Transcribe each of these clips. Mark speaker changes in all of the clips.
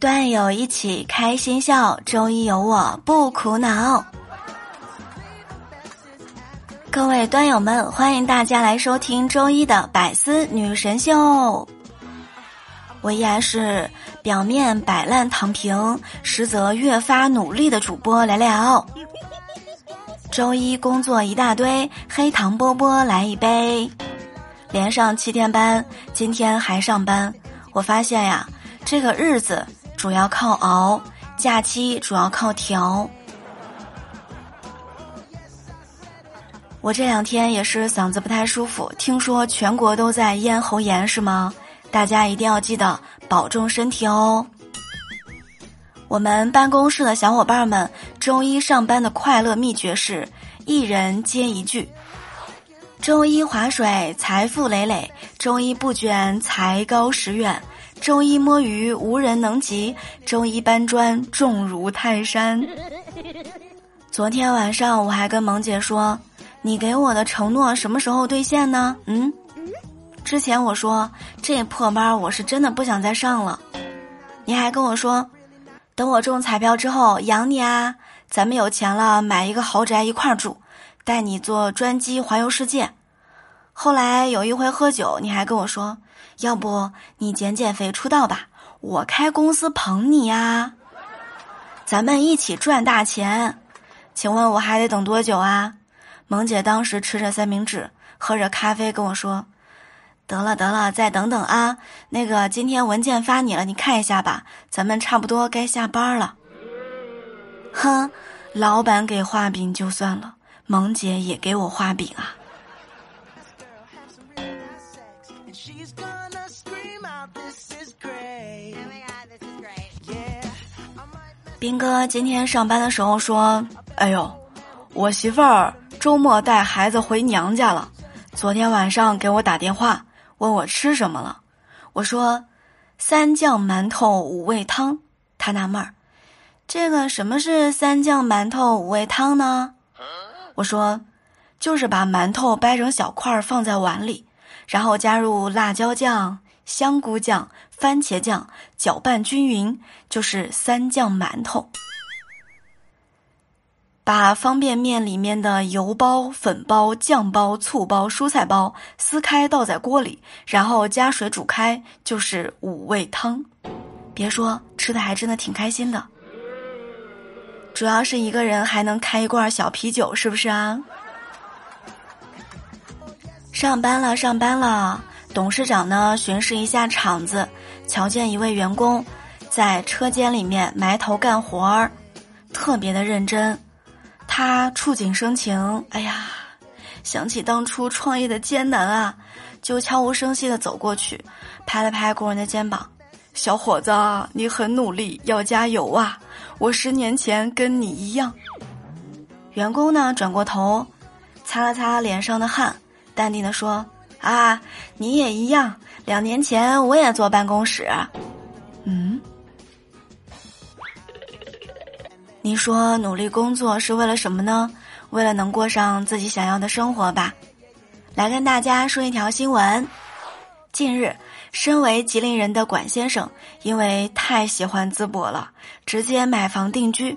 Speaker 1: 段友一起开心笑，周一有我不苦恼。各位段友们，欢迎大家来收听周一的百思女神秀。我依然是表面摆烂躺平，实则越发努力的主播聊聊。周一工作一大堆，黑糖波波来一杯。连上七天班，今天还上班。我发现呀，这个日子主要靠熬，假期主要靠调。我这两天也是嗓子不太舒服，听说全国都在咽喉炎，是吗？大家一定要记得保重身体哦。我们办公室的小伙伴们，周一上班的快乐秘诀是一人接一句：周一划水，财富累累；周一不卷，才高十远；周一摸鱼，无人能及；周一搬砖，重如泰山。昨天晚上我还跟萌姐说：“你给我的承诺什么时候兑现呢？”嗯。之前我说这破班我是真的不想再上了，你还跟我说，等我中彩票之后养你啊，咱们有钱了买一个豪宅一块住，带你坐专机环游世界。后来有一回喝酒，你还跟我说，要不你减减肥出道吧，我开公司捧你呀，咱们一起赚大钱。请问我还得等多久啊？萌姐当时吃着三明治，喝着咖啡跟我说。得了得了，再等等啊！那个今天文件发你了，你看一下吧。咱们差不多该下班了。哼，老板给画饼就算了，萌姐也给我画饼啊。斌哥今天上班的时候说：“哎呦，我媳妇儿周末带孩子回娘家了，昨天晚上给我打电话。”问我吃什么了，我说三酱馒头五味汤。他纳闷儿，这个什么是三酱馒头五味汤呢？我说就是把馒头掰成小块儿放在碗里，然后加入辣椒酱、香菇酱、番茄酱，搅拌均匀，就是三酱馒头。把方便面里面的油包、粉包、酱包、醋包、蔬菜包撕开，倒在锅里，然后加水煮开，就是五味汤。别说，吃的还真的挺开心的。主要是一个人还能开一罐小啤酒，是不是啊？上班了，上班了。董事长呢，巡视一下厂子，瞧见一位员工在车间里面埋头干活儿，特别的认真。他触景生情，哎呀，想起当初创业的艰难啊，就悄无声息的走过去，拍了拍工人的肩膀：“小伙子，你很努力，要加油啊！我十年前跟你一样。”员工呢，转过头，擦了擦脸上的汗，淡定的说：“啊，你也一样，两年前我也坐办公室。”嗯。你说努力工作是为了什么呢？为了能过上自己想要的生活吧。来跟大家说一条新闻：近日，身为吉林人的管先生因为太喜欢淄博了，直接买房定居。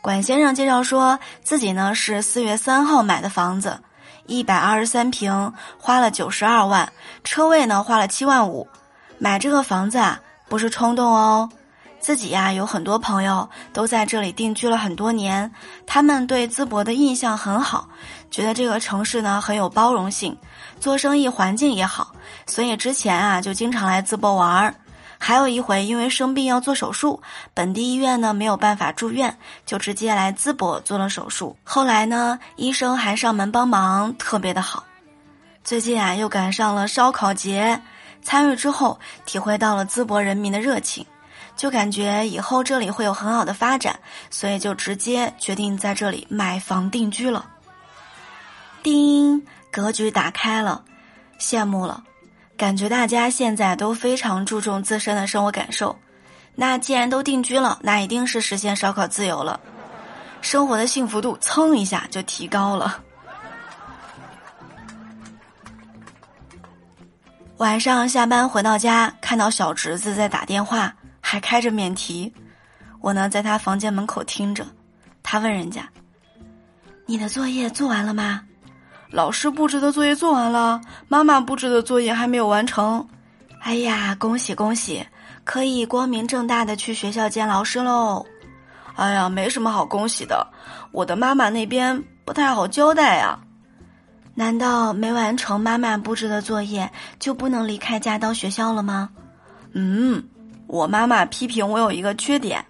Speaker 1: 管先生介绍说自己呢是四月三号买的房子，一百二十三平，花了九十二万，车位呢花了七万五。买这个房子啊，不是冲动哦。自己呀，有很多朋友都在这里定居了很多年，他们对淄博的印象很好，觉得这个城市呢很有包容性，做生意环境也好，所以之前啊就经常来淄博玩儿。还有一回因为生病要做手术，本地医院呢没有办法住院，就直接来淄博做了手术。后来呢，医生还上门帮忙，特别的好。最近啊又赶上了烧烤节，参与之后体会到了淄博人民的热情。就感觉以后这里会有很好的发展，所以就直接决定在这里买房定居了。叮，格局打开了，羡慕了，感觉大家现在都非常注重自身的生活感受。那既然都定居了，那一定是实现烧烤自由了，生活的幸福度蹭一下就提高了。晚上下班回到家，看到小侄子在打电话。还开着免提。我呢，在他房间门口听着，他问人家：“你的作业做完了吗？”老师布置的作业做完了，妈妈布置的作业还没有完成。哎呀，恭喜恭喜，可以光明正大的去学校见老师喽！哎呀，没什么好恭喜的，我的妈妈那边不太好交代呀。难道没完成妈妈布置的作业就不能离开家到学校了吗？嗯，我妈妈批评我有一个缺点，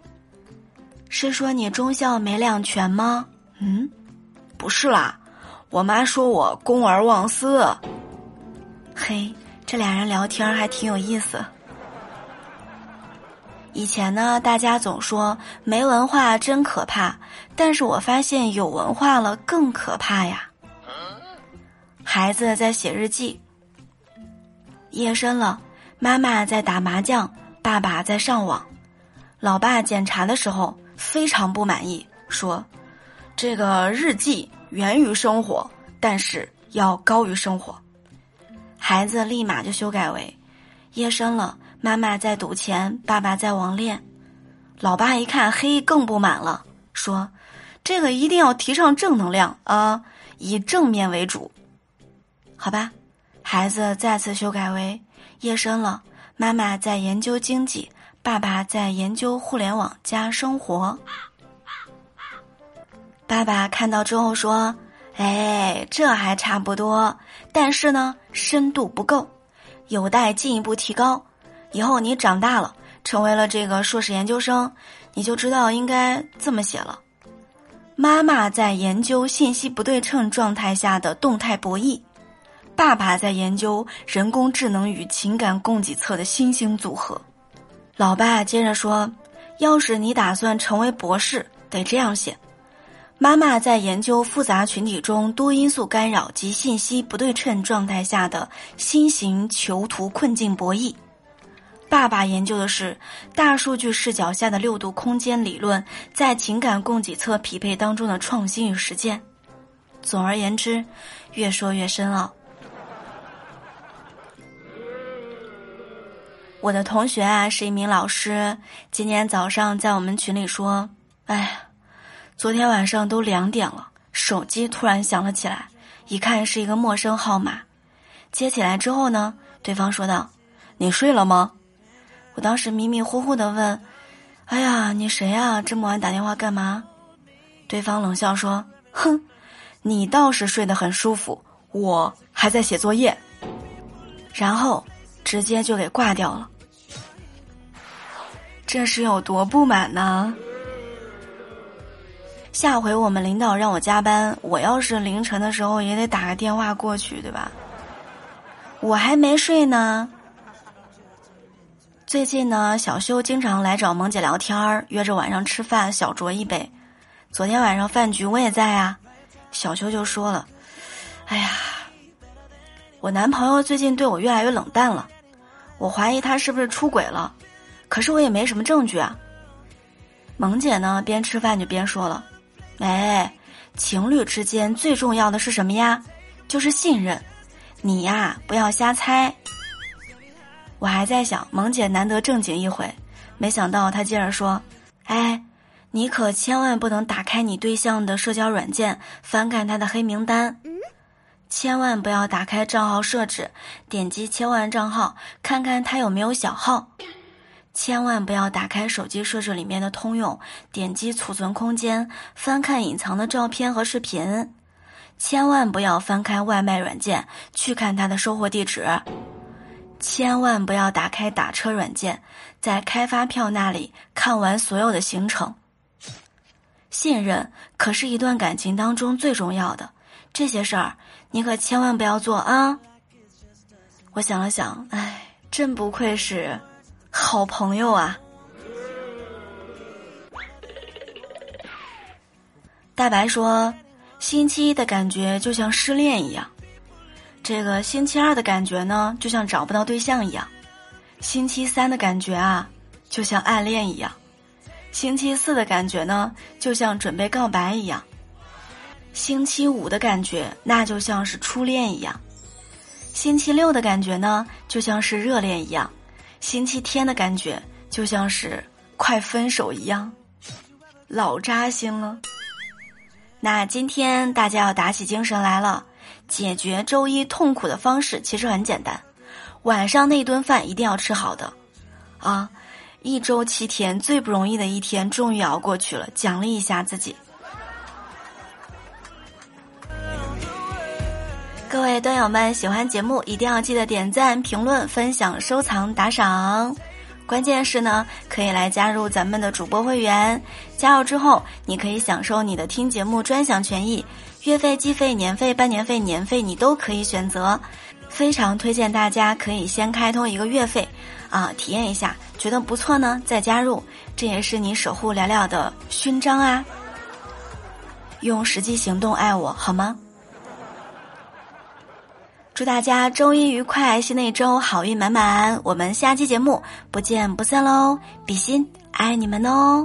Speaker 1: 是说你忠孝没两全吗？嗯，不是啦。我妈说我公而忘私，嘿，这俩人聊天还挺有意思。以前呢，大家总说没文化真可怕，但是我发现有文化了更可怕呀。孩子在写日记，夜深了，妈妈在打麻将，爸爸在上网。老爸检查的时候非常不满意，说：“这个日记。”源于生活，但是要高于生活。孩子立马就修改为：夜深了，妈妈在赌钱，爸爸在网恋。老爸一看黑，更不满了，说：“这个一定要提倡正能量啊，以正面为主。”好吧，孩子再次修改为：夜深了，妈妈在研究经济，爸爸在研究互联网加生活。爸爸看到之后说：“哎，这还差不多，但是呢，深度不够，有待进一步提高。以后你长大了，成为了这个硕士研究生，你就知道应该这么写了。妈妈在研究信息不对称状态下的动态博弈，爸爸在研究人工智能与情感供给侧的新型组合。”老爸接着说：“要是你打算成为博士，得这样写。”妈妈在研究复杂群体中多因素干扰及信息不对称状态下的新型囚徒困境博弈。爸爸研究的是大数据视角下的六度空间理论在情感供给侧匹配当中的创新与实践。总而言之，越说越深奥。我的同学啊是一名老师，今天早上在我们群里说：“哎。”昨天晚上都两点了，手机突然响了起来，一看是一个陌生号码，接起来之后呢，对方说道：“你睡了吗？”我当时迷迷糊糊的问：“哎呀，你谁呀？这么晚打电话干嘛？”对方冷笑说：“哼，你倒是睡得很舒服，我还在写作业。”然后直接就给挂掉了。这是有多不满呢？下回我们领导让我加班，我要是凌晨的时候也得打个电话过去，对吧？我还没睡呢。最近呢，小修经常来找萌姐聊天儿，约着晚上吃饭小酌一杯。昨天晚上饭局我也在啊，小修就说了：“哎呀，我男朋友最近对我越来越冷淡了，我怀疑他是不是出轨了，可是我也没什么证据啊。”萌姐呢，边吃饭就边说了。哎，情侣之间最重要的是什么呀？就是信任。你呀，不要瞎猜。我还在想，萌姐难得正经一回，没想到她接着说：“哎，你可千万不能打开你对象的社交软件，翻看他的黑名单。千万不要打开账号设置，点击切换账号，看看他有没有小号。”千万不要打开手机设置里面的通用，点击储存空间，翻看隐藏的照片和视频。千万不要翻开外卖软件去看他的收货地址。千万不要打开打车软件，在开发票那里看完所有的行程。信任可是一段感情当中最重要的，这些事儿你可千万不要做啊！我想了想，哎，真不愧是。好朋友啊！大白说：“星期一的感觉就像失恋一样，这个星期二的感觉呢，就像找不到对象一样，星期三的感觉啊，就像暗恋一样，星期四的感觉呢，就像准备告白一样，星期五的感觉那就像是初恋一样，星期六的感觉呢，就像是热恋一样。”星期天的感觉就像是快分手一样，老扎心了。那今天大家要打起精神来了，解决周一痛苦的方式其实很简单，晚上那顿饭一定要吃好的，啊，一周七天最不容易的一天终于熬过去了，奖励一下自己。各位段友们，喜欢节目一定要记得点赞、评论、分享、收藏、打赏。关键是呢，可以来加入咱们的主播会员。加入之后，你可以享受你的听节目专享权益，月费、季费、年费、半年费、年费你都可以选择。非常推荐大家可以先开通一个月费，啊，体验一下，觉得不错呢再加入，这也是你守护聊聊的勋章啊。用实际行动爱我好吗？祝大家周一愉快，新的一周好运满满。我们下期节目不见不散喽！比心爱你们哦。